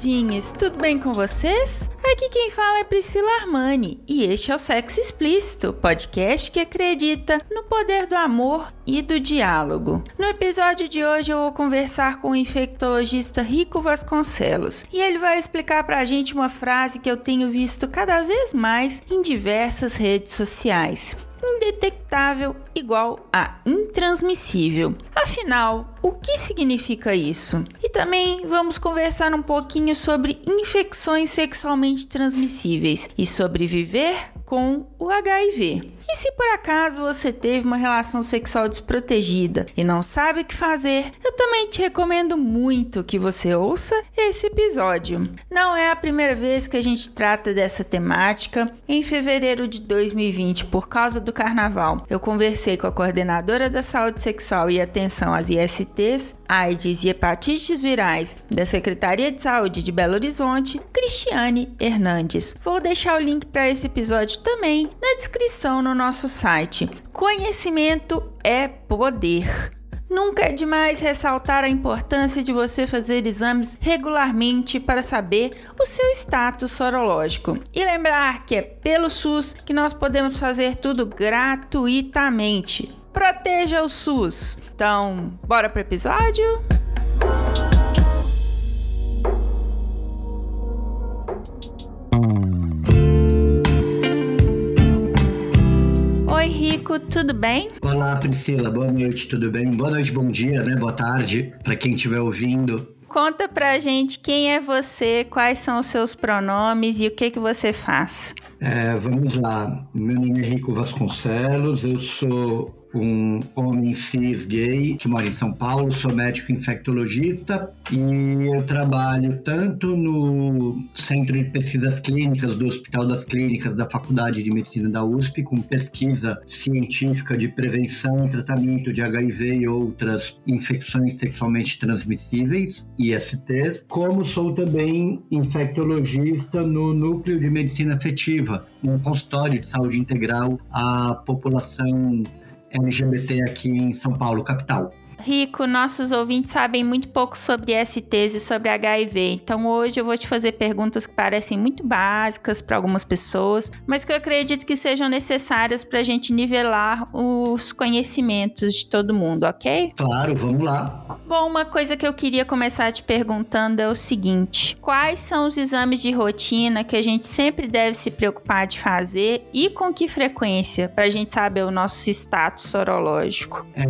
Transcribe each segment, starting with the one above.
Namoradinhas, tudo bem com vocês? Aqui quem fala é Priscila Armani e este é o Sexo Explícito, podcast que acredita no poder do amor e do diálogo. No episódio de hoje eu vou conversar com o infectologista Rico Vasconcelos e ele vai explicar pra gente uma frase que eu tenho visto cada vez mais em diversas redes sociais indetectável igual a intransmissível. Afinal, o que significa isso? E também vamos conversar um pouquinho sobre infecções sexualmente transmissíveis e sobreviver com o HIV. E se por acaso você teve uma relação sexual desprotegida e não sabe o que fazer, eu também te recomendo muito que você ouça esse episódio. Não é a primeira vez que a gente trata dessa temática. Em fevereiro de 2020, por causa do carnaval, eu conversei com a coordenadora da saúde sexual e atenção às ISTs, AIDS e hepatites virais da Secretaria de Saúde de Belo Horizonte, Cristiane Hernandes. Vou deixar o link para esse episódio também na descrição no nosso site. Conhecimento é poder. Nunca é demais ressaltar a importância de você fazer exames regularmente para saber o seu status sorológico. E lembrar que é pelo SUS que nós podemos fazer tudo gratuitamente. Proteja o SUS. Então, bora pro episódio? Oi, Rico, tudo bem? Olá, Priscila, boa noite, tudo bem? Boa noite, bom dia, né? Boa tarde para quem estiver ouvindo. Conta pra gente quem é você, quais são os seus pronomes e o que que você faz. É, vamos lá. Meu nome é Rico Vasconcelos, eu sou um homem cis gay que mora em São Paulo, sou médico infectologista e eu trabalho tanto no Centro de Pesquisas Clínicas do Hospital das Clínicas da Faculdade de Medicina da USP, com pesquisa científica de prevenção e tratamento de HIV e outras infecções sexualmente transmissíveis, ISTs, como sou também infectologista no Núcleo de Medicina Afetiva, um consultório de saúde integral à população LGBT aqui em São Paulo, capital. Rico, nossos ouvintes sabem muito pouco sobre STs e sobre HIV, então hoje eu vou te fazer perguntas que parecem muito básicas para algumas pessoas, mas que eu acredito que sejam necessárias para a gente nivelar os conhecimentos de todo mundo, ok? Claro, vamos lá. Bom, uma coisa que eu queria começar te perguntando é o seguinte: quais são os exames de rotina que a gente sempre deve se preocupar de fazer e com que frequência, para a gente saber o nosso status sorológico? É,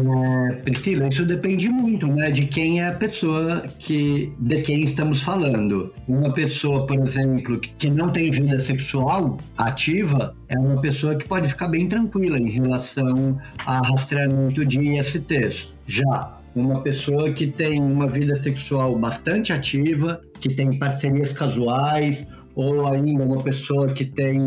Priscila, isso isso depende muito, né, de quem é a pessoa que de quem estamos falando. Uma pessoa, por exemplo, que não tem vida sexual ativa, é uma pessoa que pode ficar bem tranquila em relação a rastreamento de ISTs. Já uma pessoa que tem uma vida sexual bastante ativa, que tem parcerias casuais ou ainda uma pessoa que tem,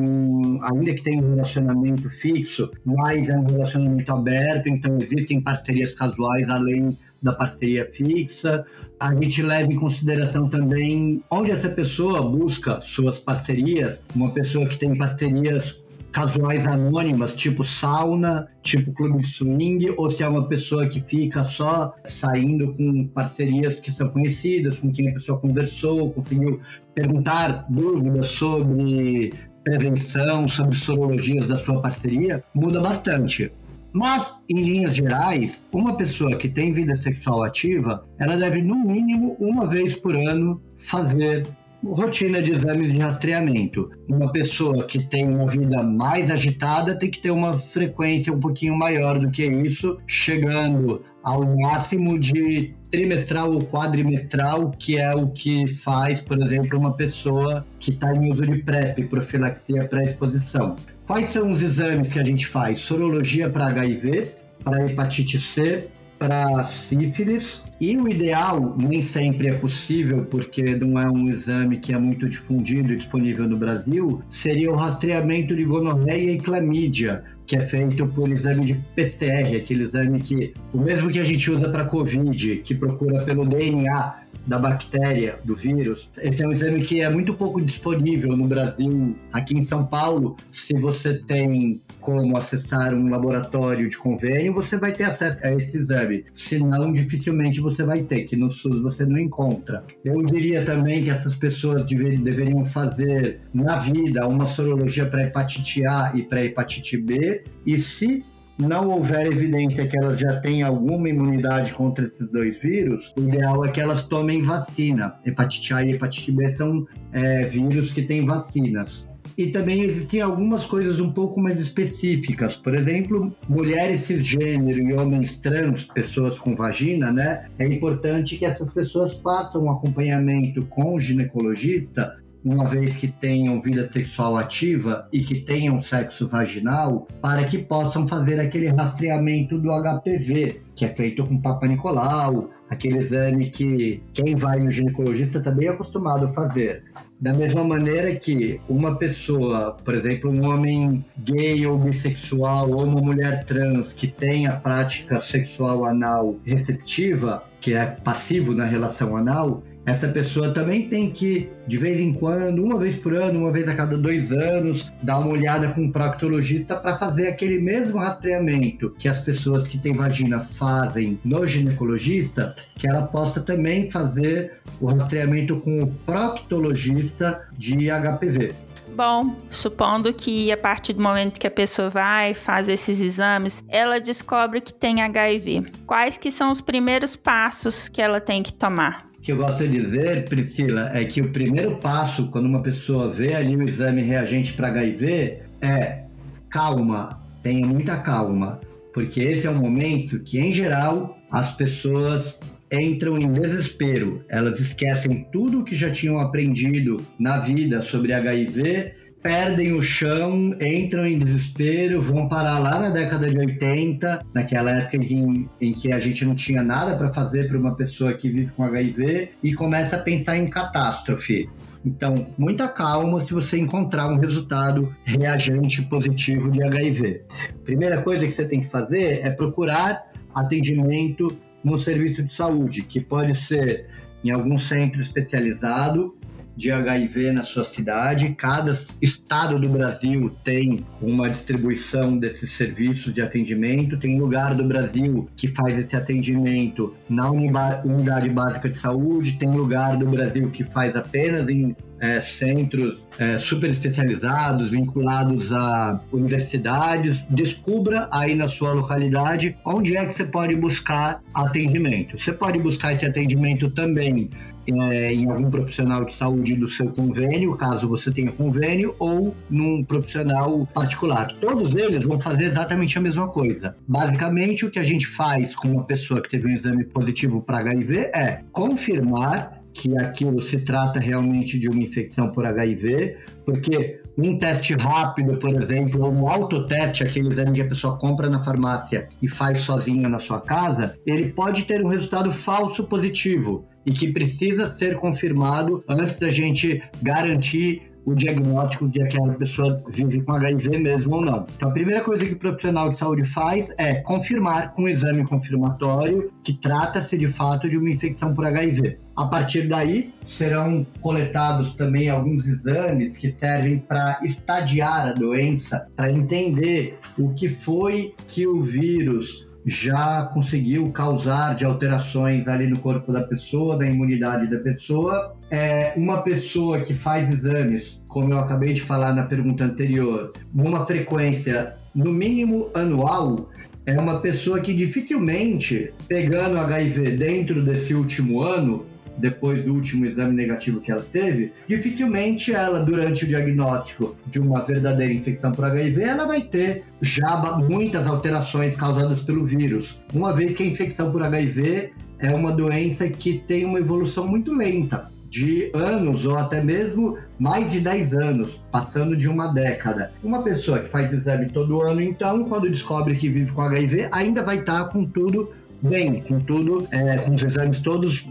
ainda que tem um relacionamento fixo, mas é um relacionamento aberto, então existem parcerias casuais além da parceria fixa. A gente leva em consideração também onde essa pessoa busca suas parcerias, uma pessoa que tem parcerias casuais anônimas, tipo sauna, tipo clube de swing, ou se é uma pessoa que fica só saindo com parcerias que são conhecidas, com quem a pessoa conversou, conseguiu perguntar dúvidas sobre prevenção, sobre sorologias da sua parceria, muda bastante. Mas, em linhas gerais, uma pessoa que tem vida sexual ativa, ela deve, no mínimo, uma vez por ano, fazer rotina de exames de rastreamento. Uma pessoa que tem uma vida mais agitada tem que ter uma frequência um pouquinho maior do que isso, chegando ao máximo de trimestral ou quadrimestral, que é o que faz, por exemplo, uma pessoa que está em uso de PrEP, profilaxia pré-exposição. Quais são os exames que a gente faz? Sorologia para HIV, para hepatite C, para sífilis E o ideal nem sempre é possível, porque não é um exame que é muito difundido e disponível no Brasil, seria o rastreamento de gonorreia e clamídia, que é feito por exame de PCR, aquele exame que, o mesmo que a gente usa para COVID, que procura pelo DNA da bactéria, do vírus. Esse é um exame que é muito pouco disponível no Brasil. Aqui em São Paulo, se você tem como acessar um laboratório de convênio, você vai ter acesso a esse exame. Se não, dificilmente você vai ter, que no SUS você não encontra. Eu diria também que essas pessoas deveriam fazer na vida uma sorologia para hepatite A e para hepatite B, e se não houver evidência que elas já têm alguma imunidade contra esses dois vírus, o ideal é que elas tomem vacina. Hepatite A e hepatite B são é, vírus que têm vacinas. E também existem algumas coisas um pouco mais específicas. Por exemplo, mulheres cisgênero e homens trans, pessoas com vagina, né? É importante que essas pessoas façam um acompanhamento com o ginecologista uma vez que tenham vida sexual ativa e que tenham sexo vaginal, para que possam fazer aquele rastreamento do HPV, que é feito com Papa Nicolau, aquele exame que quem vai no ginecologista está bem acostumado a fazer. Da mesma maneira que uma pessoa, por exemplo, um homem gay ou bissexual ou uma mulher trans que tem a prática sexual anal receptiva, que é passivo na relação anal, essa pessoa também tem que, de vez em quando, uma vez por ano, uma vez a cada dois anos, dar uma olhada com o proctologista para fazer aquele mesmo rastreamento que as pessoas que têm vagina fazem no ginecologista, que ela possa também fazer o rastreamento com o proctologista de HPV. Bom, supondo que a partir do momento que a pessoa vai faz esses exames, ela descobre que tem HIV. Quais que são os primeiros passos que ela tem que tomar? Que eu gosto de dizer, Priscila, é que o primeiro passo quando uma pessoa vê ali o exame reagente para HIV é calma, tenha muita calma, porque esse é um momento que, em geral, as pessoas entram em desespero. Elas esquecem tudo o que já tinham aprendido na vida sobre HIV perdem o chão, entram em desespero, vão parar lá na década de 80, naquela época em, em que a gente não tinha nada para fazer para uma pessoa que vive com HIV, e começa a pensar em catástrofe. Então, muita calma se você encontrar um resultado reagente positivo de HIV. Primeira coisa que você tem que fazer é procurar atendimento no serviço de saúde, que pode ser em algum centro especializado de HIV na sua cidade. Cada estado do Brasil tem uma distribuição desses serviços de atendimento. Tem lugar do Brasil que faz esse atendimento na unidade básica de saúde, tem lugar do Brasil que faz apenas em é, centros é, super especializados, vinculados a universidades. Descubra aí na sua localidade onde é que você pode buscar atendimento. Você pode buscar esse atendimento também é, em algum profissional de saúde do seu convênio, caso você tenha convênio, ou num profissional particular. Todos eles vão fazer exatamente a mesma coisa. Basicamente, o que a gente faz com uma pessoa que teve um exame positivo para HIV é confirmar que aquilo se trata realmente de uma infecção por HIV, porque um teste rápido, por exemplo, ou um autoteste, aquele exame que a pessoa compra na farmácia e faz sozinha na sua casa, ele pode ter um resultado falso positivo e que precisa ser confirmado antes da gente garantir o diagnóstico de aquela pessoa vive com HIV mesmo ou não. Então, a primeira coisa que o profissional de saúde faz é confirmar com um exame confirmatório que trata-se de fato de uma infecção por HIV. A partir daí, serão coletados também alguns exames que servem para estadiar a doença, para entender o que foi que o vírus já conseguiu causar de alterações ali no corpo da pessoa, da imunidade da pessoa. É uma pessoa que faz exames, como eu acabei de falar na pergunta anterior, numa frequência no mínimo anual, é uma pessoa que dificilmente, pegando HIV dentro desse último ano, depois do último exame negativo que ela teve, dificilmente ela, durante o diagnóstico de uma verdadeira infecção por HIV, ela vai ter já muitas alterações causadas pelo vírus. Uma vez que a infecção por HIV é uma doença que tem uma evolução muito lenta, de anos ou até mesmo mais de 10 anos, passando de uma década. Uma pessoa que faz exame todo ano, então, quando descobre que vive com HIV, ainda vai estar com tudo bem, com tudo, é, com os exames todos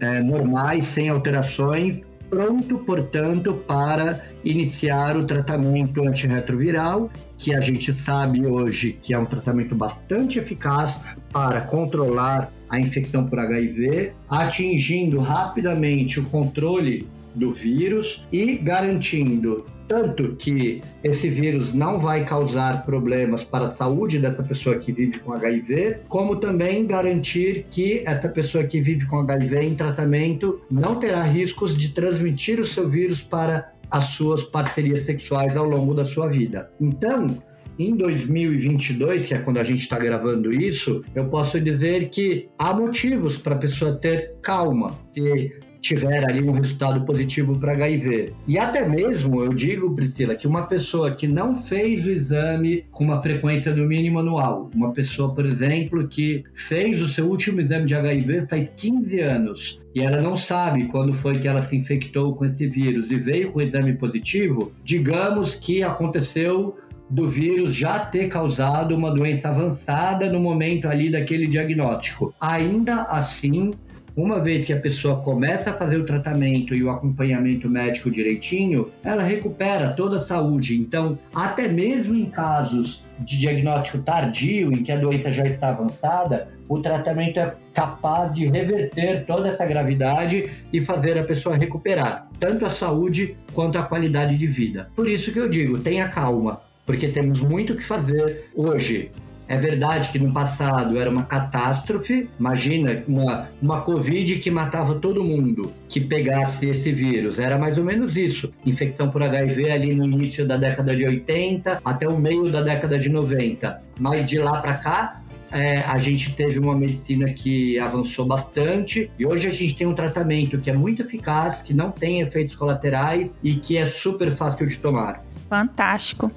é, normais, sem alterações, pronto, portanto, para iniciar o tratamento antirretroviral, que a gente sabe hoje que é um tratamento bastante eficaz para controlar a infecção por HIV, atingindo rapidamente o controle do vírus e garantindo tanto que esse vírus não vai causar problemas para a saúde dessa pessoa que vive com HIV, como também garantir que essa pessoa que vive com HIV em tratamento não terá riscos de transmitir o seu vírus para as suas parcerias sexuais ao longo da sua vida. Então, em 2022, que é quando a gente está gravando isso, eu posso dizer que há motivos para a pessoa ter calma, se tiver ali um resultado positivo para HIV. E até mesmo, eu digo, Priscila, que uma pessoa que não fez o exame com uma frequência no mínimo anual, uma pessoa, por exemplo, que fez o seu último exame de HIV faz 15 anos e ela não sabe quando foi que ela se infectou com esse vírus e veio com o exame positivo, digamos que aconteceu do vírus já ter causado uma doença avançada no momento ali daquele diagnóstico. Ainda assim, uma vez que a pessoa começa a fazer o tratamento e o acompanhamento médico direitinho, ela recupera toda a saúde. Então, até mesmo em casos de diagnóstico tardio, em que a doença já está avançada, o tratamento é capaz de reverter toda essa gravidade e fazer a pessoa recuperar tanto a saúde quanto a qualidade de vida. Por isso que eu digo, tenha calma, porque temos muito o que fazer hoje. É verdade que no passado era uma catástrofe. Imagina uma, uma Covid que matava todo mundo que pegasse esse vírus. Era mais ou menos isso. Infecção por HIV ali no início da década de 80 até o meio da década de 90. Mas de lá para cá, é, a gente teve uma medicina que avançou bastante e hoje a gente tem um tratamento que é muito eficaz, que não tem efeitos colaterais e que é super fácil de tomar. Fantástico.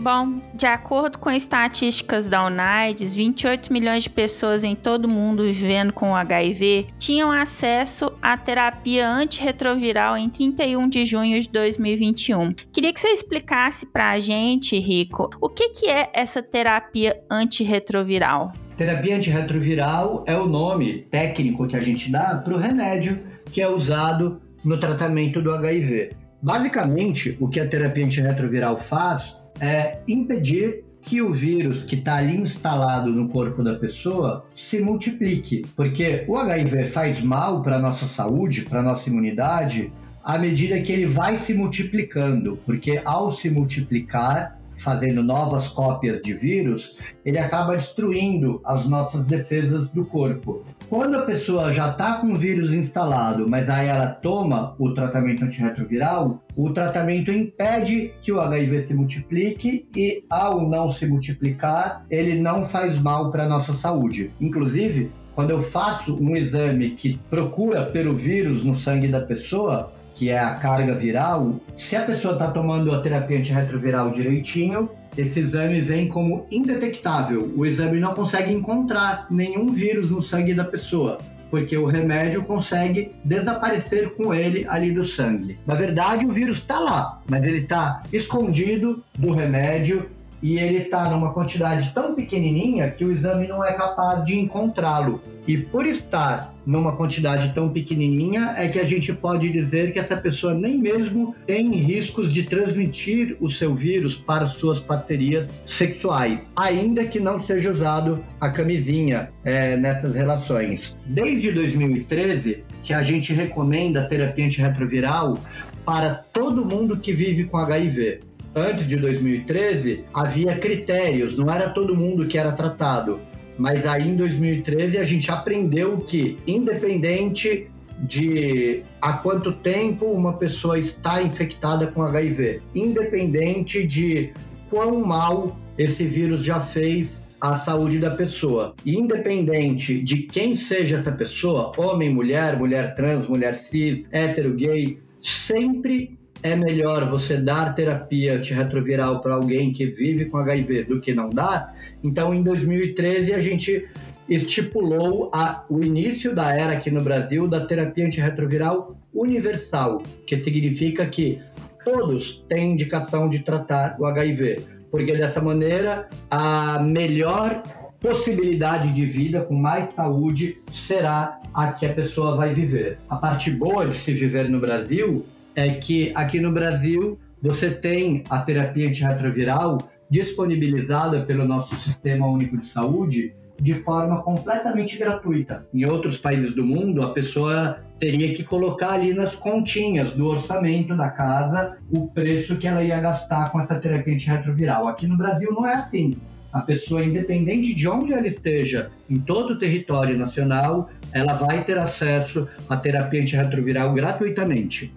Bom, de acordo com estatísticas da UNAIDS, 28 milhões de pessoas em todo o mundo vivendo com HIV tinham acesso à terapia antirretroviral em 31 de junho de 2021. Queria que você explicasse para a gente, Rico, o que, que é essa terapia antirretroviral? Terapia antirretroviral é o nome técnico que a gente dá para o remédio que é usado no tratamento do HIV. Basicamente, o que a terapia antirretroviral faz é impedir que o vírus que está ali instalado no corpo da pessoa se multiplique, porque o HIV faz mal para a nossa saúde, para a nossa imunidade, à medida que ele vai se multiplicando, porque ao se multiplicar, fazendo novas cópias de vírus, ele acaba destruindo as nossas defesas do corpo. Quando a pessoa já está com o vírus instalado, mas aí ela toma o tratamento antirretroviral, o tratamento impede que o HIV se multiplique e, ao não se multiplicar, ele não faz mal para a nossa saúde. Inclusive, quando eu faço um exame que procura pelo vírus no sangue da pessoa, que é a carga viral, se a pessoa está tomando a terapia antirretroviral direitinho, esse exame vem como indetectável. O exame não consegue encontrar nenhum vírus no sangue da pessoa, porque o remédio consegue desaparecer com ele ali do sangue. Na verdade, o vírus está lá, mas ele está escondido do remédio e ele está numa quantidade tão pequenininha que o exame não é capaz de encontrá-lo. E por estar numa quantidade tão pequenininha, é que a gente pode dizer que essa pessoa nem mesmo tem riscos de transmitir o seu vírus para suas parcerias sexuais, ainda que não seja usado a camisinha é, nessas relações. Desde 2013, que a gente recomenda a terapia antirretroviral para todo mundo que vive com HIV antes de 2013, havia critérios, não era todo mundo que era tratado. Mas aí em 2013 a gente aprendeu que, independente de há quanto tempo uma pessoa está infectada com HIV, independente de quão mal esse vírus já fez à saúde da pessoa, independente de quem seja essa pessoa, homem, mulher, mulher trans, mulher cis, hétero, gay, sempre é melhor você dar terapia antirretroviral para alguém que vive com HIV do que não dar. Então, em 2013, a gente estipulou a, o início da era aqui no Brasil da terapia antirretroviral universal, que significa que todos têm indicação de tratar o HIV. porque dessa maneira a melhor possibilidade de vida com mais saúde será a que a pessoa vai viver. A parte boa de se viver no Brasil é que aqui no Brasil você tem a terapia antirretroviral disponibilizada pelo nosso Sistema Único de Saúde de forma completamente gratuita. Em outros países do mundo, a pessoa teria que colocar ali nas continhas do orçamento da casa o preço que ela ia gastar com essa terapia antirretroviral. Aqui no Brasil não é assim. A pessoa, independente de onde ela esteja, em todo o território nacional, ela vai ter acesso à terapia antirretroviral gratuitamente.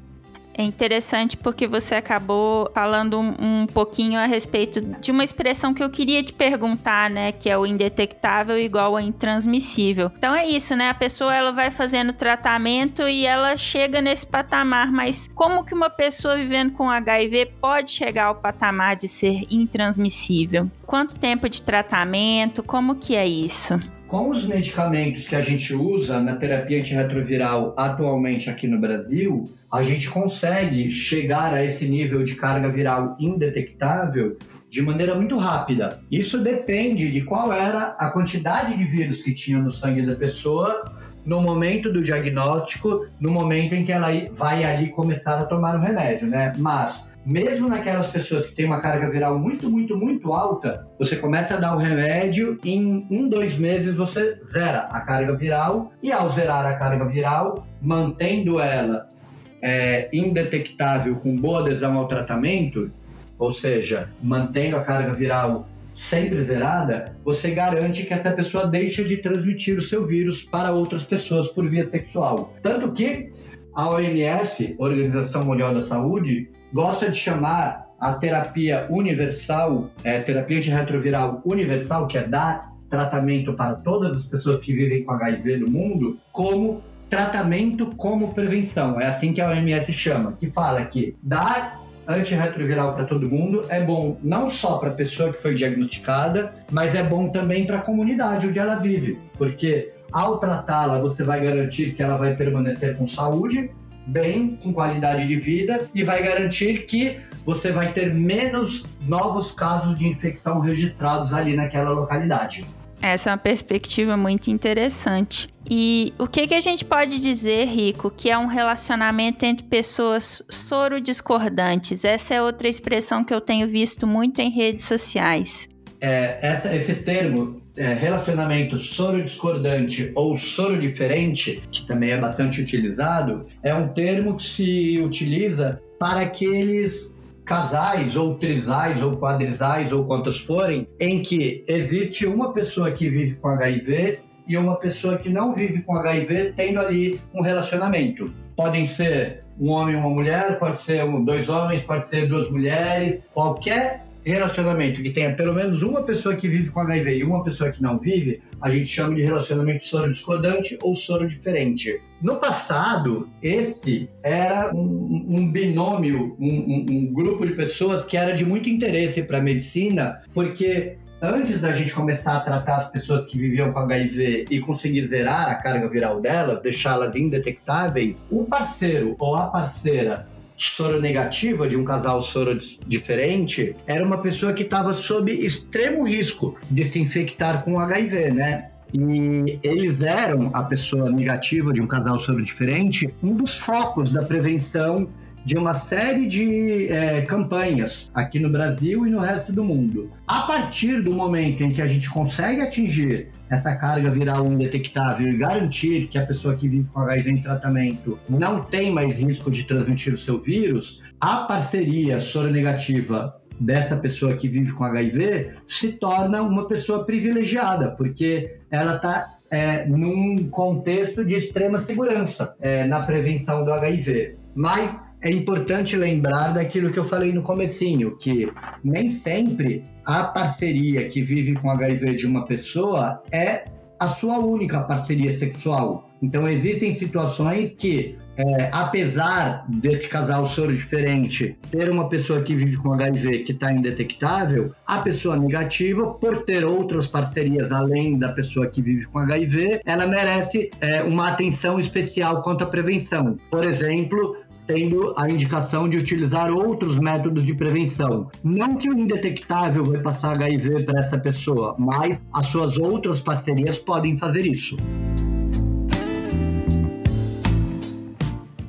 É interessante porque você acabou falando um, um, pouquinho a respeito de uma expressão que eu queria te perguntar, né? Que é o indetectável igual a intransmissível. Então é isso, né? A pessoa ela vai fazendo tratamento e ela chega nesse patamar, mas como que uma pessoa vivendo com HIV pode chegar ao patamar de ser intransmissível? Quanto tempo de tratamento? Como que é isso? Com os medicamentos que a gente usa na terapia antirretroviral atualmente aqui no Brasil, a gente consegue chegar a esse nível de carga viral indetectável de maneira muito rápida. Isso depende de qual era a quantidade de vírus que tinha no sangue da pessoa no momento do diagnóstico, no momento em que ela vai ali começar a tomar o remédio, né? Mas mesmo naquelas pessoas que têm uma carga viral muito, muito, muito alta, você começa a dar o remédio em um, dois meses você zera a carga viral e ao zerar a carga viral, mantendo ela é, indetectável com boa adesão ao tratamento, ou seja, mantendo a carga viral sempre zerada, você garante que essa pessoa deixa de transmitir o seu vírus para outras pessoas por via sexual. Tanto que a OMS, Organização Mundial da Saúde, gosta de chamar a terapia universal, é, terapia antirretroviral universal, que é dar tratamento para todas as pessoas que vivem com HIV no mundo, como tratamento como prevenção. É assim que a OMS chama, que fala que dar antirretroviral para todo mundo é bom não só para a pessoa que foi diagnosticada, mas é bom também para a comunidade onde ela vive, porque ao tratá-la você vai garantir que ela vai permanecer com saúde bem, com qualidade de vida e vai garantir que você vai ter menos novos casos de infecção registrados ali naquela localidade. Essa é uma perspectiva muito interessante. E o que, que a gente pode dizer, Rico, que é um relacionamento entre pessoas soro-discordantes? Essa é outra expressão que eu tenho visto muito em redes sociais. É, essa, esse termo é, relacionamento soro-discordante ou soro-diferente, que também é bastante utilizado, é um termo que se utiliza para aqueles casais ou trisais ou quadrisais ou quantos forem, em que existe uma pessoa que vive com HIV e uma pessoa que não vive com HIV tendo ali um relacionamento. Podem ser um homem e uma mulher, pode ser dois homens, pode ser duas mulheres, qualquer relacionamento que tenha pelo menos uma pessoa que vive com HIV e uma pessoa que não vive, a gente chama de relacionamento soro discordante ou soro diferente. No passado, esse era um, um binômio, um, um, um grupo de pessoas que era de muito interesse para a medicina, porque antes da gente começar a tratar as pessoas que viviam com HIV e conseguir zerar a carga viral delas, deixá-las indetectáveis, o parceiro ou a parceira soro negativa de um casal soro diferente era uma pessoa que estava sob extremo risco de se infectar com HIV, né? E eles eram, a pessoa negativa de um casal soro diferente, um dos focos da prevenção de uma série de é, campanhas aqui no Brasil e no resto do mundo. A partir do momento em que a gente consegue atingir essa carga viral indetectável e garantir que a pessoa que vive com HIV em tratamento não tem mais risco de transmitir o seu vírus, a parceria soronegativa dessa pessoa que vive com HIV se torna uma pessoa privilegiada, porque ela está é, num contexto de extrema segurança é, na prevenção do HIV. Mas é importante lembrar daquilo que eu falei no comecinho, que nem sempre a parceria que vive com HIV de uma pessoa é a sua única parceria sexual. Então existem situações que, é, apesar desse casal soro diferente ter uma pessoa que vive com HIV que está indetectável, a pessoa negativa, por ter outras parcerias além da pessoa que vive com HIV, ela merece é, uma atenção especial quanto à prevenção. Por exemplo, tendo a indicação de utilizar outros métodos de prevenção. Não que o indetectável vai passar HIV para essa pessoa, mas as suas outras parcerias podem fazer isso.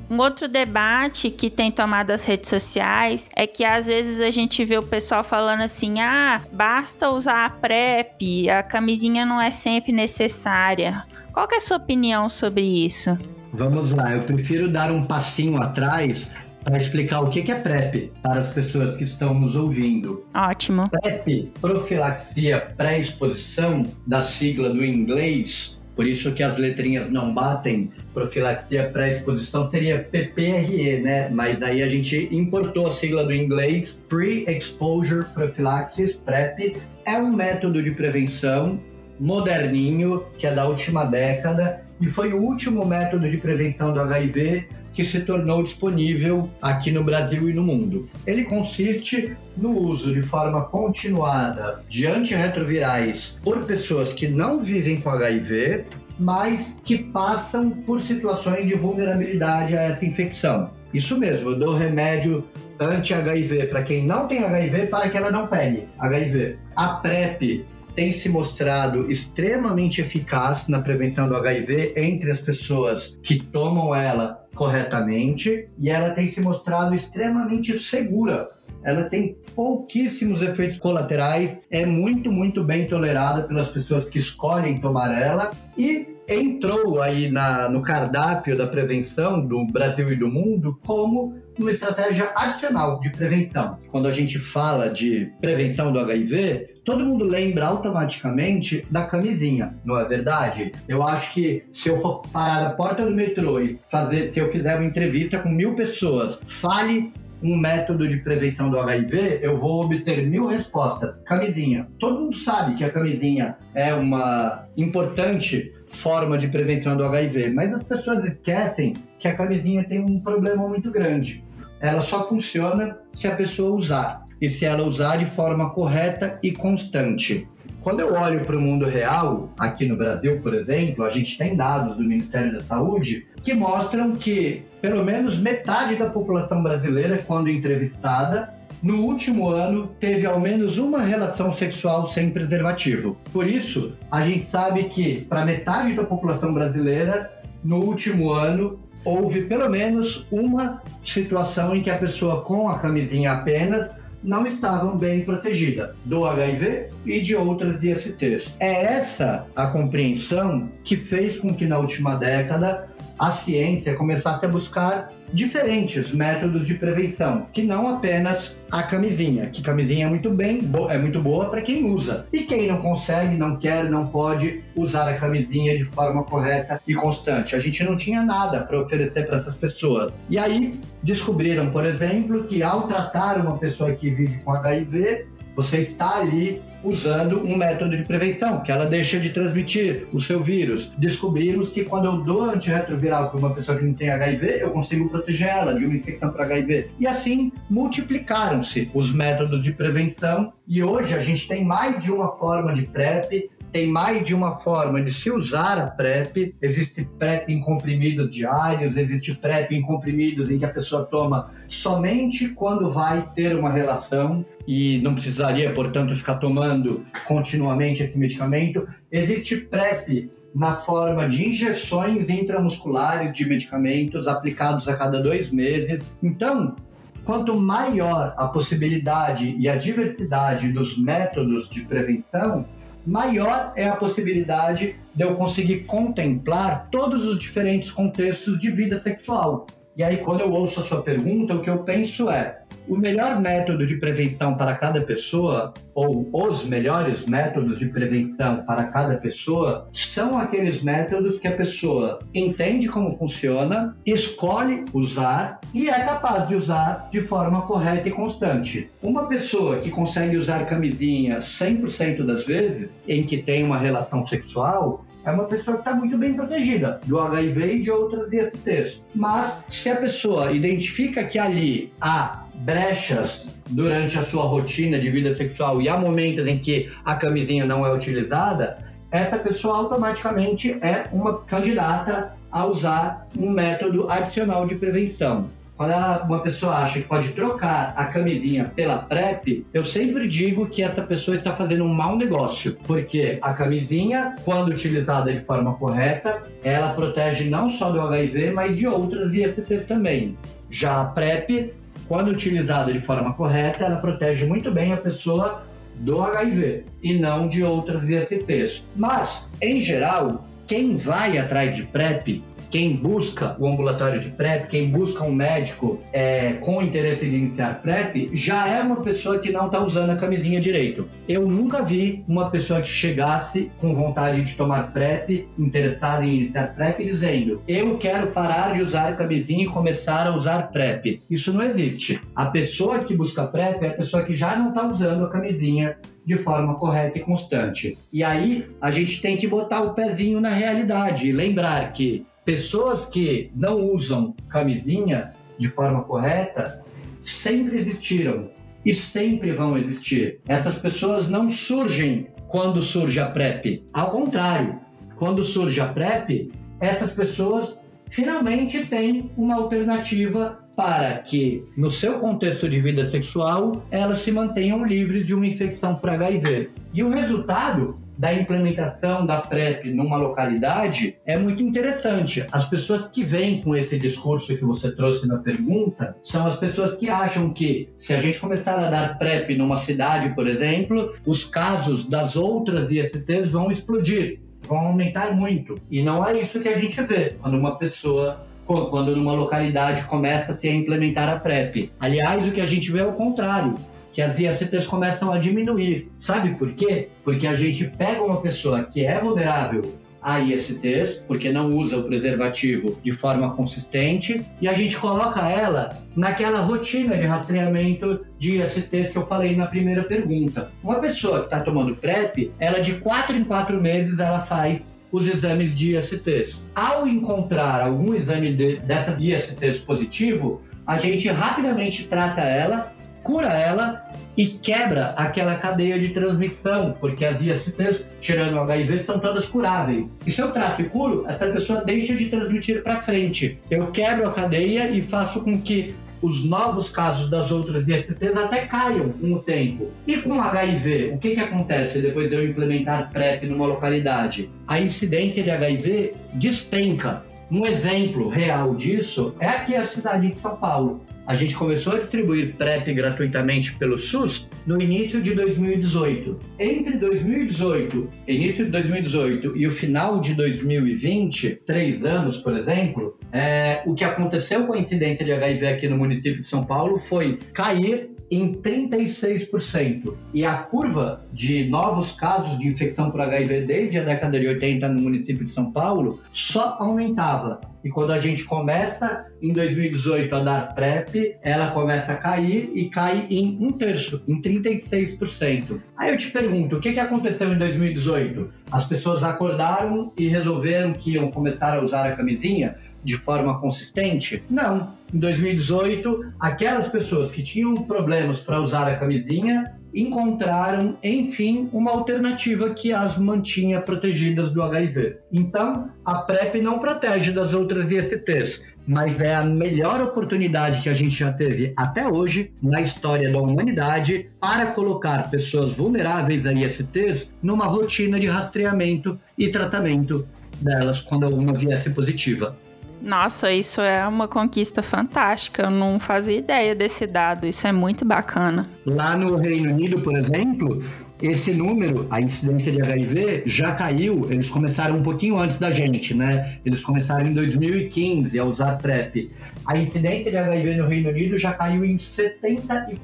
Um outro debate que tem tomado as redes sociais é que às vezes a gente vê o pessoal falando assim: ah, basta usar a PrEP, a camisinha não é sempre necessária. Qual é a sua opinião sobre isso? Vamos lá, eu prefiro dar um passinho atrás para explicar o que é PrEP para as pessoas que estão nos ouvindo. Ótimo. PrEP, profilaxia pré-exposição, da sigla do inglês, por isso que as letrinhas não batem, profilaxia pré-exposição seria PPRE, né? Mas aí a gente importou a sigla do inglês, Pre-Exposure Prophylaxis, PrEP, é um método de prevenção moderninho, que é da última década, e foi o último método de prevenção do HIV que se tornou disponível aqui no Brasil e no mundo. Ele consiste no uso de forma continuada de antirretrovirais por pessoas que não vivem com HIV, mas que passam por situações de vulnerabilidade a essa infecção. Isso mesmo, eu dou remédio anti-HIV para quem não tem HIV para que ela não pegue HIV. A PrEP tem se mostrado extremamente eficaz na prevenção do HIV entre as pessoas que tomam ela corretamente e ela tem se mostrado extremamente segura. Ela tem pouquíssimos efeitos colaterais, é muito, muito bem tolerada pelas pessoas que escolhem tomar ela e entrou aí na, no cardápio da prevenção do Brasil e do mundo como uma estratégia adicional de prevenção. Quando a gente fala de prevenção do HIV, todo mundo lembra automaticamente da camisinha, não é verdade? Eu acho que se eu for parar na porta do metrô e fazer, se eu fizer uma entrevista com mil pessoas, fale um método de prevenção do HIV, eu vou obter mil respostas. Camisinha. Todo mundo sabe que a camisinha é uma importante forma de prevenção do HIV, mas as pessoas esquecem que a camisinha tem um problema muito grande. Ela só funciona se a pessoa usar e se ela usar de forma correta e constante. Quando eu olho para o mundo real, aqui no Brasil, por exemplo, a gente tem dados do Ministério da Saúde que mostram que pelo menos metade da população brasileira, quando entrevistada, no último ano teve ao menos uma relação sexual sem preservativo. Por isso, a gente sabe que para metade da população brasileira, no último ano, houve pelo menos uma situação em que a pessoa com a camisinha apenas não estavam bem protegidas do HIV e de outras ISTs. É essa a compreensão que fez com que na última década a ciência começasse a buscar diferentes métodos de prevenção, que não apenas a camisinha, que camisinha é muito bem, é muito boa para quem usa. E quem não consegue, não quer, não pode usar a camisinha de forma correta e constante. A gente não tinha nada para oferecer para essas pessoas. E aí descobriram, por exemplo, que ao tratar uma pessoa que vive com HIV, você está ali usando um método de prevenção, que ela deixa de transmitir o seu vírus. Descobrimos que quando eu dou antirretroviral para uma pessoa que não tem HIV, eu consigo proteger ela de uma infecção para HIV. E assim multiplicaram-se os métodos de prevenção e hoje a gente tem mais de uma forma de PrEP, tem mais de uma forma de se usar a PrEP. Existe PrEP em comprimidos diários, existe PrEP em comprimidos em que a pessoa toma somente quando vai ter uma relação e não precisaria, portanto, ficar tomando continuamente esse medicamento. Existe PrEP na forma de injeções intramusculares de medicamentos aplicados a cada dois meses. Então, quanto maior a possibilidade e a diversidade dos métodos de prevenção, maior é a possibilidade de eu conseguir contemplar todos os diferentes contextos de vida sexual. E aí, quando eu ouço a sua pergunta, o que eu penso é: o melhor método de prevenção para cada pessoa, ou os melhores métodos de prevenção para cada pessoa, são aqueles métodos que a pessoa entende como funciona, escolhe usar e é capaz de usar de forma correta e constante. Uma pessoa que consegue usar camisinha 100% das vezes, em que tem uma relação sexual, é uma pessoa que está muito bem protegida do HIV e de outras ISTs. Mas se a pessoa identifica que ali há brechas durante a sua rotina de vida sexual e há momentos em que a camisinha não é utilizada, essa pessoa automaticamente é uma candidata a usar um método adicional de prevenção. quando ela, uma pessoa acha que pode trocar a camisinha pela PrEP, eu sempre digo que essa pessoa está fazendo um mau negócio, porque a camisinha, quando utilizada de forma correta, ela protege não só do HIV, mas de outras ISTs também. Já a PrEP, quando utilizada de forma correta, ela protege muito bem a pessoa do HIV e não de outras ISTs. Mas, em geral, quem vai atrás de PrEP quem busca o ambulatório de PrEP, quem busca um médico é, com interesse de iniciar PrEP, já é uma pessoa que não está usando a camisinha direito. Eu nunca vi uma pessoa que chegasse com vontade de tomar PrEP, interessada em iniciar PrEP, dizendo: Eu quero parar de usar camisinha e começar a usar PrEP. Isso não existe. A pessoa que busca PrEP é a pessoa que já não está usando a camisinha de forma correta e constante. E aí a gente tem que botar o pezinho na realidade e lembrar que pessoas que não usam camisinha de forma correta sempre existiram e sempre vão existir. Essas pessoas não surgem quando surge a PrEP. Ao contrário, quando surge a PrEP, essas pessoas finalmente têm uma alternativa para que, no seu contexto de vida sexual, elas se mantenham livres de uma infecção por HIV. E o resultado da implementação da PrEP numa localidade é muito interessante. As pessoas que vêm com esse discurso que você trouxe na pergunta são as pessoas que acham que se a gente começar a dar PrEP numa cidade, por exemplo, os casos das outras ISTs vão explodir, vão aumentar muito. E não é isso que a gente vê quando uma pessoa quando numa localidade começa a implementar a PrEP. Aliás, o que a gente vê é o contrário que as ISTs começam a diminuir. Sabe por quê? Porque a gente pega uma pessoa que é vulnerável a ISTs, porque não usa o preservativo de forma consistente, e a gente coloca ela naquela rotina de rastreamento de ISTs que eu falei na primeira pergunta. Uma pessoa que está tomando PrEP, ela de 4 em 4 meses ela faz os exames de ISTs. Ao encontrar algum exame de, dessa ISTs positivo, a gente rapidamente trata ela cura ela e quebra aquela cadeia de transmissão, porque as ISTs, tirando o HIV, são todas curáveis. E se eu trato e curo, essa pessoa deixa de transmitir para frente. Eu quebro a cadeia e faço com que os novos casos das outras ISTs até caiam com o tempo. E com HIV, o que, que acontece depois de eu implementar PrEP numa localidade? A incidência de HIV despenca. Um exemplo real disso é aqui a cidade de São Paulo a gente começou a distribuir PrEP gratuitamente pelo SUS no início de 2018. Entre 2018, início de 2018 e o final de 2020, três anos, por exemplo, é, o que aconteceu com a incidência de HIV aqui no município de São Paulo foi cair em 36%. E a curva de novos casos de infecção por HIV desde a década de 80 no município de São Paulo só aumentava. E quando a gente começa em 2018 a dar PrEP, ela começa a cair e cai em um terço, em 36%. Aí eu te pergunto, o que, que aconteceu em 2018? As pessoas acordaram e resolveram que iam começar a usar a camisinha? De forma consistente? Não. Em 2018, aquelas pessoas que tinham problemas para usar a camisinha encontraram, enfim, uma alternativa que as mantinha protegidas do HIV. Então, a PrEP não protege das outras ISTs, mas é a melhor oportunidade que a gente já teve até hoje na história da humanidade para colocar pessoas vulneráveis a ISTs numa rotina de rastreamento e tratamento delas quando alguma viesse positiva. Nossa, isso é uma conquista fantástica. Eu não fazia ideia desse dado. Isso é muito bacana. Lá no Reino Unido, por exemplo, esse número, a incidência de HIV, já caiu. Eles começaram um pouquinho antes da gente, né? Eles começaram em 2015 a usar PrEP. A incidência de HIV no Reino Unido já caiu em 74%,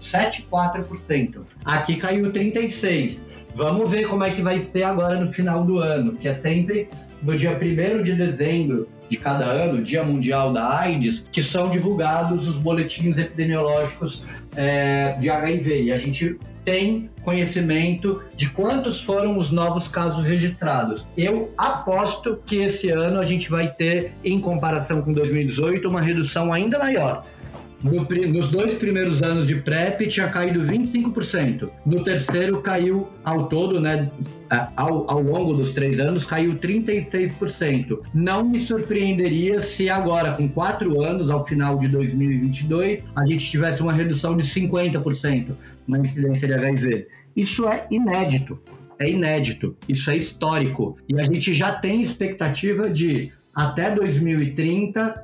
74%. Aqui caiu 36%. Vamos ver como é que vai ser agora no final do ano, que é sempre no dia 1 de dezembro de cada ano, Dia Mundial da AIDS, que são divulgados os boletins epidemiológicos é, de HIV. E a gente tem conhecimento de quantos foram os novos casos registrados. Eu aposto que esse ano a gente vai ter, em comparação com 2018, uma redução ainda maior No, nos dois primeiros anos de PrEP tinha caído 25%. No terceiro caiu ao todo, né? Ao, ao longo dos três anos, caiu 36%. Não me surpreenderia se agora, com quatro anos, ao final de 2022, a gente tivesse uma redução de 50% na incidência de HIV. Isso é inédito. É inédito. Isso é histórico. E a gente já tem expectativa de, até 2030,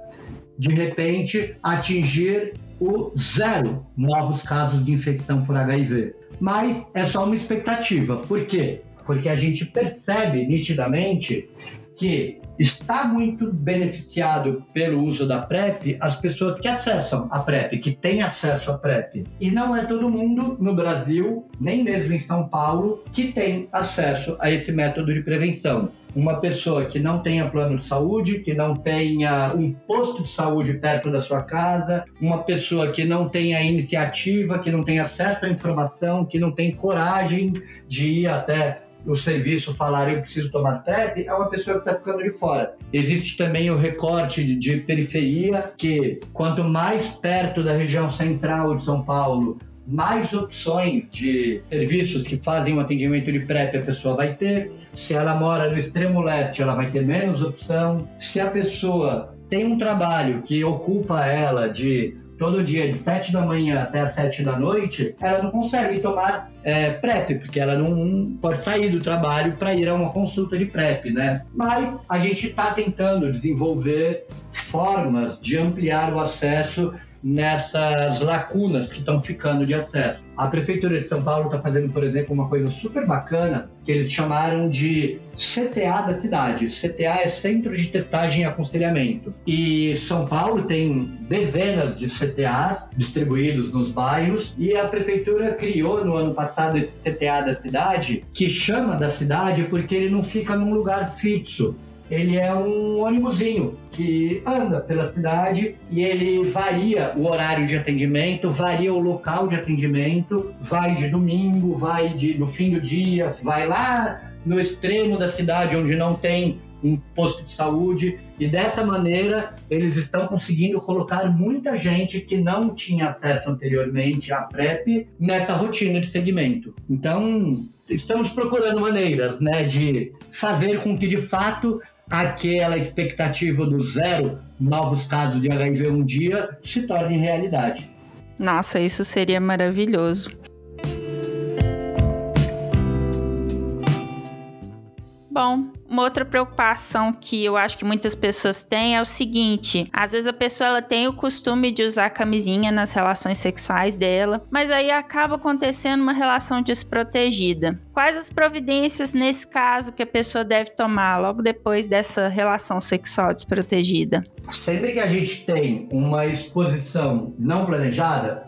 de repente, atingir o zero novos casos de infecção por HIV. Mas é só uma expectativa. Por quê? Porque a gente percebe nitidamente que está muito beneficiado pelo uso da PrEP as pessoas que acessam a PrEP, que têm acesso à PrEP. E não é todo mundo no Brasil, nem mesmo em São Paulo, que tem acesso a esse método de prevenção uma pessoa que não tenha plano de saúde, que não tenha um posto de saúde perto da sua casa, uma pessoa que não tenha iniciativa, que não tenha acesso à informação, que não tem coragem de ir até o serviço falar eu preciso tomar PrEP, é uma pessoa que está ficando de fora. Existe também o recorte de periferia, que quanto mais perto da região central de São Paulo, mais opções de serviços que fazem um atendimento de PrEP a pessoa vai ter. Se ela mora no extremo leste, ela vai ter menos opção. Se a pessoa tem um trabalho que ocupa ela de todo dia de 7 da manhã até as 7 da noite, ela não consegue tomar é, PrEP, porque ela não pode sair do trabalho para ir a uma consulta de PrEP, né? Mas a gente está tentando desenvolver formas de ampliar o acesso nessas lacunas que estão ficando de acesso. A Prefeitura de São Paulo está fazendo, por exemplo, uma coisa super bacana que eles chamaram de CTA da cidade. CTA é Centro de Testagem e Aconselhamento. E São Paulo tem dezenas de CTAs distribuídos nos bairros e a Prefeitura criou no ano passado esse CTA da cidade, que chama da cidade porque ele não fica num lugar fixo ele é um ônibusinho que anda pela cidade e ele varia o horário de atendimento, varia o local de atendimento, vai de domingo, vai de, no fim do dia, vai lá no extremo da cidade onde não tem um posto de saúde e dessa maneira eles estão conseguindo colocar muita gente que não tinha acesso anteriormente à PrEP nessa rotina de segmento. Então, estamos procurando maneiras né, de fazer com que de fato aquela expectativa do zero novos casos de HIV um dia se torne realidade. Nossa, isso seria maravilhoso. Bom, uma outra preocupação que eu acho que muitas pessoas têm é o seguinte: às vezes a pessoa ela tem o costume de usar camisinha nas relações sexuais dela, mas aí acaba acontecendo uma relação desprotegida. Quais as providências nesse caso que a pessoa deve tomar logo depois dessa relação sexual desprotegida? Sempre que a gente tem uma exposição não planejada,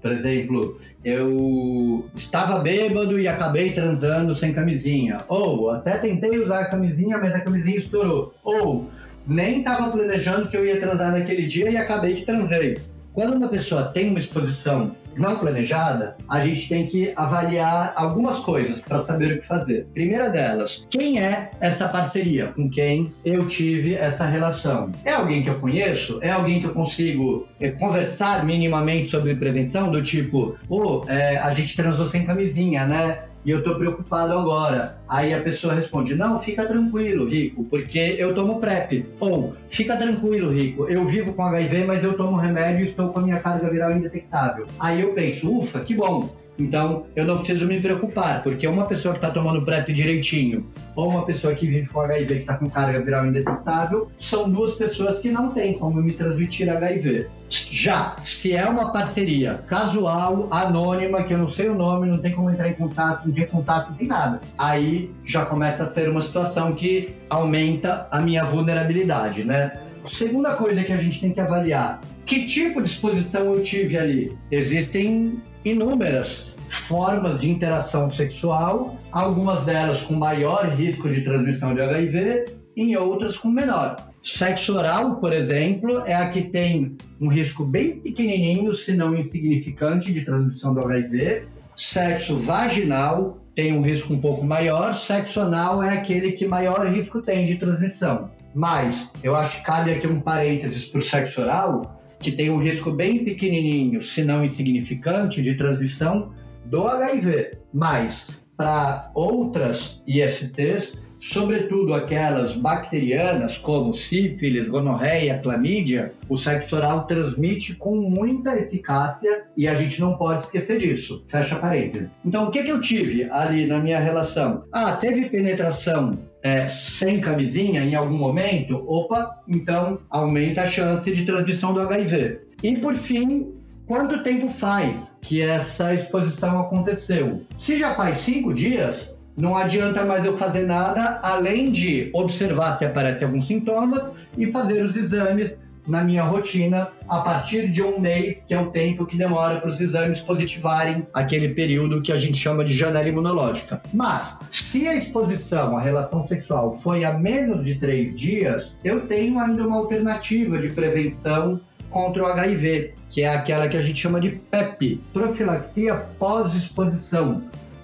por exemplo, eu estava bêbado e acabei transando sem camisinha. Ou até tentei usar a camisinha, mas a camisinha estourou. Ou nem estava planejando que eu ia transar naquele dia e acabei que transei. Quando uma pessoa tem uma exposição não planejada, a gente tem que avaliar algumas coisas para saber o que fazer. Primeira delas, quem é essa parceria com quem eu tive essa relação? É alguém que eu conheço? É alguém que eu consigo é, conversar minimamente sobre prevenção? Do tipo, oh, é, a gente transou sem camisinha, né? E eu tô preocupado agora. Aí a pessoa responde: Não, fica tranquilo, Rico, porque eu tomo PrEP. Ou, fica tranquilo, Rico, eu vivo com HIV, mas eu tomo remédio e estou com a minha carga viral indetectável. Aí eu penso: Ufa, que bom. Então, eu não preciso me preocupar, porque uma pessoa que está tomando PrEP direitinho ou uma pessoa que vive com HIV que está com carga viral indetectável são duas pessoas que não têm como me transmitir HIV. Já, se é uma parceria casual, anônima, que eu não sei o nome, não tem como entrar em contato, não tem contato, não tem nada. Aí já começa a ser uma situação que aumenta a minha vulnerabilidade, né? Segunda coisa que a gente tem que avaliar: que tipo de exposição eu tive ali? Existem inúmeras formas de interação sexual, algumas delas com maior risco de transmissão de HIV, em outras com menor. Sexo oral, por exemplo, é a que tem um risco bem pequenininho, se não insignificante, de transmissão do HIV. Sexo vaginal tem um risco um pouco maior. Sexo anal é aquele que maior risco tem de transmissão. Mas eu acho que cabe aqui um parênteses para o sexo oral, que tem um risco bem pequenininho, se não insignificante, de transmissão do HIV. Mas para outras ISTs, sobretudo aquelas bacterianas como sífilis, gonorreia, clamídia, o sexo oral transmite com muita eficácia e a gente não pode esquecer disso. Fecha parênteses. Então, o que, que eu tive ali na minha relação? Ah, teve penetração é, sem camisinha em algum momento? Opa, então aumenta a chance de transmissão do HIV. E por fim, quanto tempo faz que essa exposição aconteceu? Se já faz cinco dias, não adianta mais eu fazer nada além de observar se aparecem alguns sintomas e fazer os exames na minha rotina a partir de um mês, que é o tempo que demora para os exames positivarem aquele período que a gente chama de janela imunológica. Mas, se a exposição à relação sexual foi a menos de três dias, eu tenho ainda uma alternativa de prevenção contra o HIV, que é aquela que a gente chama de PEP, profilaxia pós-exposição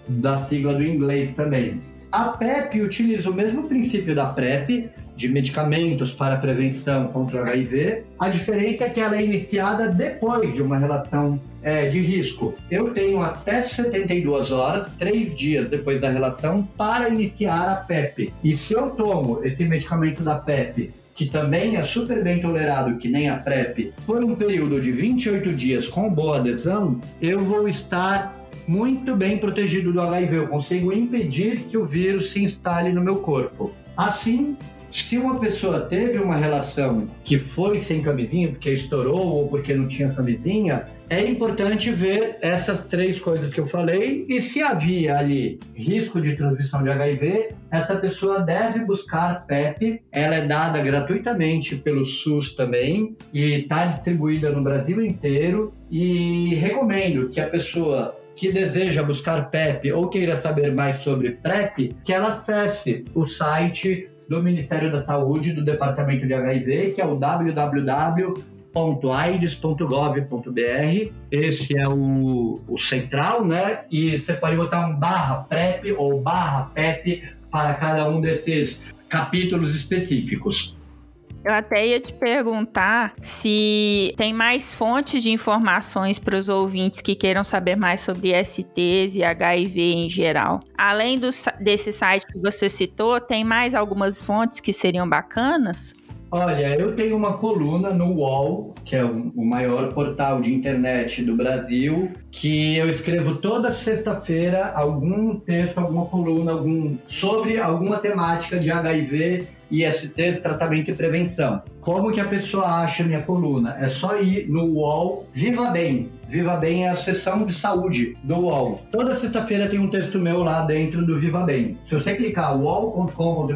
da sigla do inglês também. A PEP utiliza o mesmo princípio da PrEP, de medicamentos para prevenção contra HIV. A diferença é que ela é iniciada depois de uma relação é, de risco. Eu tenho até 72 horas, três dias depois da relação, para iniciar a PEP. E se eu tomo esse medicamento da PEP que também é super bem tolerado, que nem a PrEP, por um período de 28 dias com boa adesão, eu vou estar muito bem protegido do HIV. Eu consigo impedir que o vírus se instale no meu corpo. Assim, se uma pessoa teve uma relação que foi sem camisinha, porque estourou ou porque não tinha camisinha, é importante ver essas três coisas que eu falei e se havia ali risco de transmissão de HIV, essa pessoa deve buscar PEP. Ela é dada gratuitamente pelo SUS também e está distribuída no Brasil inteiro. E recomendo que a pessoa que deseja buscar PEP ou queira saber mais sobre PrEP, que ela acesse o site do Ministério da Saúde, do Departamento de HIV, que é o www.aids.gov.br. Esse é o, o central, né? E você pode botar um barra PrEP ou barra PEP para cada um desses capítulos específicos. Eu até ia te perguntar se tem mais fontes de informações para os ouvintes que queiram saber mais sobre STs e HIV em geral. Além do, desse site que você citou, tem mais algumas fontes que seriam bacanas? Olha, eu tenho uma coluna no UOL, que é o maior portal de internet do Brasil, que eu escrevo toda sexta-feira algum texto, alguma coluna, algum sobre alguma temática de HIV IST, tratamento e prevenção. Como que a pessoa acha minha coluna? É só ir no UOL Viva Bem. Viva Bem é a seção de saúde do UOL. Toda sexta-feira tem um texto meu lá dentro do Viva Bem. Se você clicar uol.com.br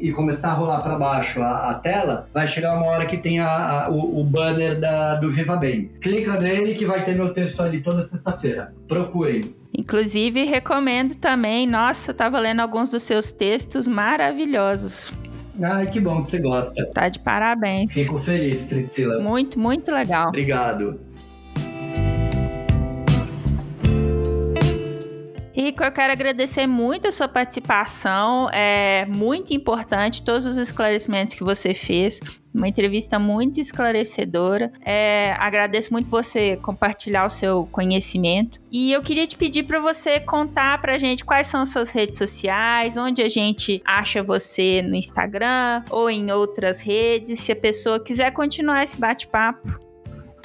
e começar a rolar para baixo a, a, tela, vai chegar uma hora que tem a, a, o, o, banner da, do Viva Bem. Clica nele que vai ter meu texto ali toda sexta-feira. Procurem. Inclusive, recomendo também, nossa, estava lendo alguns dos seus textos maravilhosos. Ai, que bom que você gosta. Tá de parabéns. Fico feliz, Priscila. Muito, muito legal. Obrigado. Rico, eu quero agradecer muito a sua participação. É muito importante todos os esclarecimentos que você fez. Uma entrevista muito esclarecedora. É, agradeço muito você compartilhar o seu conhecimento. E eu queria te pedir para você contar para a gente quais são as suas redes sociais, onde a gente acha você no Instagram ou em outras redes, se a pessoa quiser continuar esse bate-papo.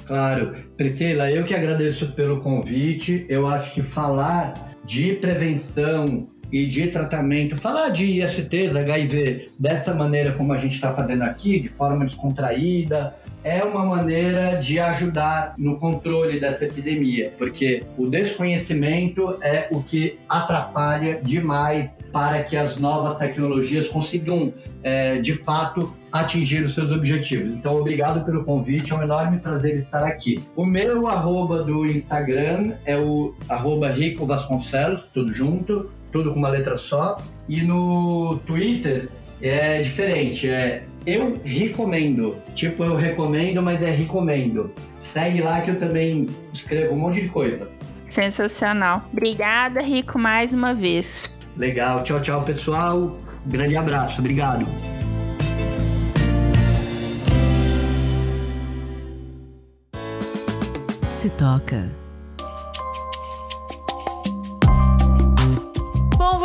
Claro. Priscila, eu que agradeço pelo convite. Eu acho que falar de prevenção e de tratamento, falar de ISTs, HIV, dessa maneira como a gente está fazendo aqui, de forma descontraída, é uma maneira de ajudar no controle dessa epidemia, porque o desconhecimento é o que atrapalha demais para que as novas tecnologias consigam, é, de fato, atingir os seus objetivos. Então, obrigado pelo convite, é um enorme prazer estar aqui. O meu arroba do Instagram é o arroba Rico Vasconcelos, tudo junto, tudo com uma letra só. E no Twitter é diferente, é eu recomendo. Tipo, eu recomendo, mas é recomendo. Segue lá que eu também escrevo um monte de coisa. Sensacional. Obrigada, Rico, mais uma vez. Legal. Tchau, tchau, pessoal. Grande abraço, obrigado. Se toca.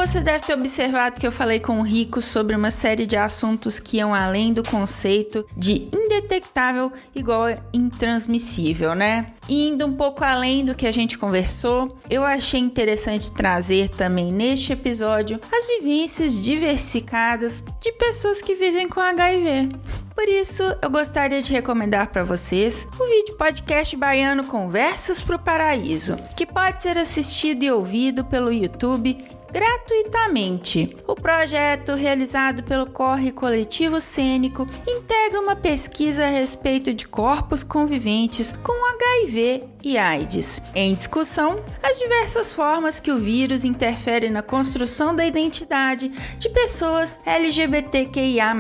Você deve ter observado que eu falei com o Rico sobre uma série de assuntos que iam além do conceito de indetectável igual a intransmissível, né? Indo um pouco além do que a gente conversou, eu achei interessante trazer também neste episódio as vivências diversificadas de pessoas que vivem com HIV. Por isso, eu gostaria de recomendar para vocês o vídeo podcast baiano Conversas para o Paraíso, que pode ser assistido e ouvido pelo YouTube gratuitamente. O projeto, realizado pelo Corre Coletivo Cênico, integra uma pesquisa a respeito de corpos conviventes com HIV e AIDS. Em discussão, as diversas formas que o vírus interfere na construção da identidade de pessoas LGBTQIA.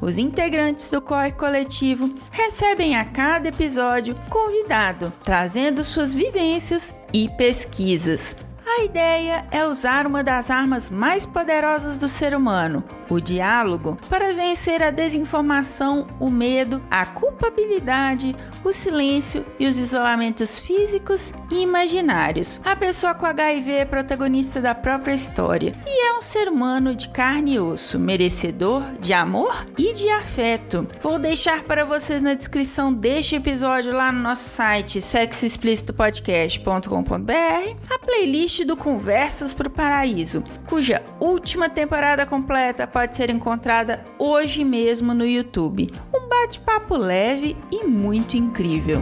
Os integrantes do Corre Coletivo recebem a cada episódio convidado, trazendo suas vivências e pesquisas. A ideia é usar uma das armas mais poderosas do ser humano, o diálogo, para vencer a desinformação, o medo, a culpabilidade, o silêncio e os isolamentos físicos e imaginários. A pessoa com HIV é protagonista da própria história e é um ser humano de carne e osso, merecedor de amor e de afeto. Vou deixar para vocês na descrição deste episódio lá no nosso site sexoexplicitopodcast.com.br a playlist do Conversas para o Paraíso, cuja última temporada completa pode ser encontrada hoje mesmo no YouTube. Um bate-papo leve e muito incrível.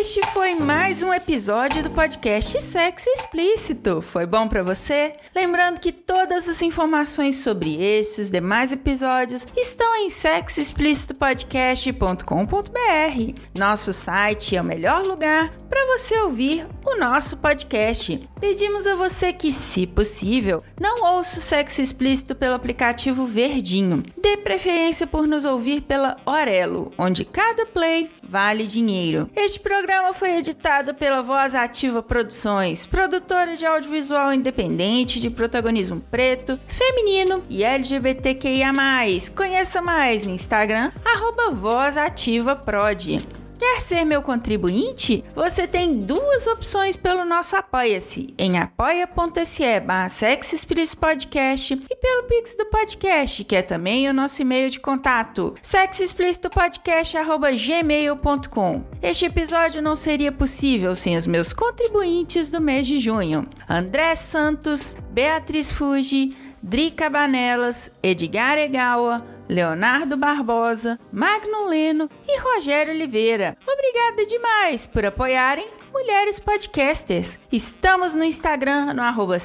Este foi mais um episódio do podcast Sexo Explícito. Foi bom para você? Lembrando que todas as informações sobre estes e os demais episódios estão em sexoexplicitopodcast.com.br. Nosso site é o melhor lugar para você ouvir o nosso podcast. Pedimos a você que, se possível, não ouça o Sexo Explícito pelo aplicativo Verdinho. Dê preferência por nos ouvir pela Orelo, onde cada play vale dinheiro. Este programa programa foi editado pela Voz Ativa Produções, produtora de audiovisual independente de protagonismo preto, feminino e LGBTQIA+. Conheça mais no Instagram, arroba Voz Ativa Prod. Quer ser meu contribuinte? Você tem duas opções pelo nosso Apoia-se, em apoia.se barra Podcast e pelo Pix do podcast, que é também o nosso e-mail de contato, sexoexplicitopodcast.gmail.com. Este episódio não seria possível sem os meus contribuintes do mês de junho. André Santos, Beatriz Fuji, Drica Banelas, Edgar Egawa, Leonardo Barbosa, Magno Leno e Rogério Oliveira. Obrigada demais por apoiarem Mulheres Podcasters. Estamos no Instagram, no arroba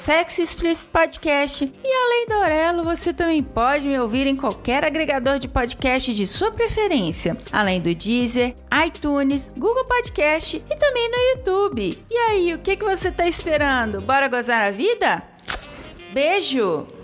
Podcast. E além da Aurelo, você também pode me ouvir em qualquer agregador de podcast de sua preferência. Além do Deezer, iTunes, Google Podcast e também no YouTube. E aí, o que, que você está esperando? Bora gozar a vida? Beijo!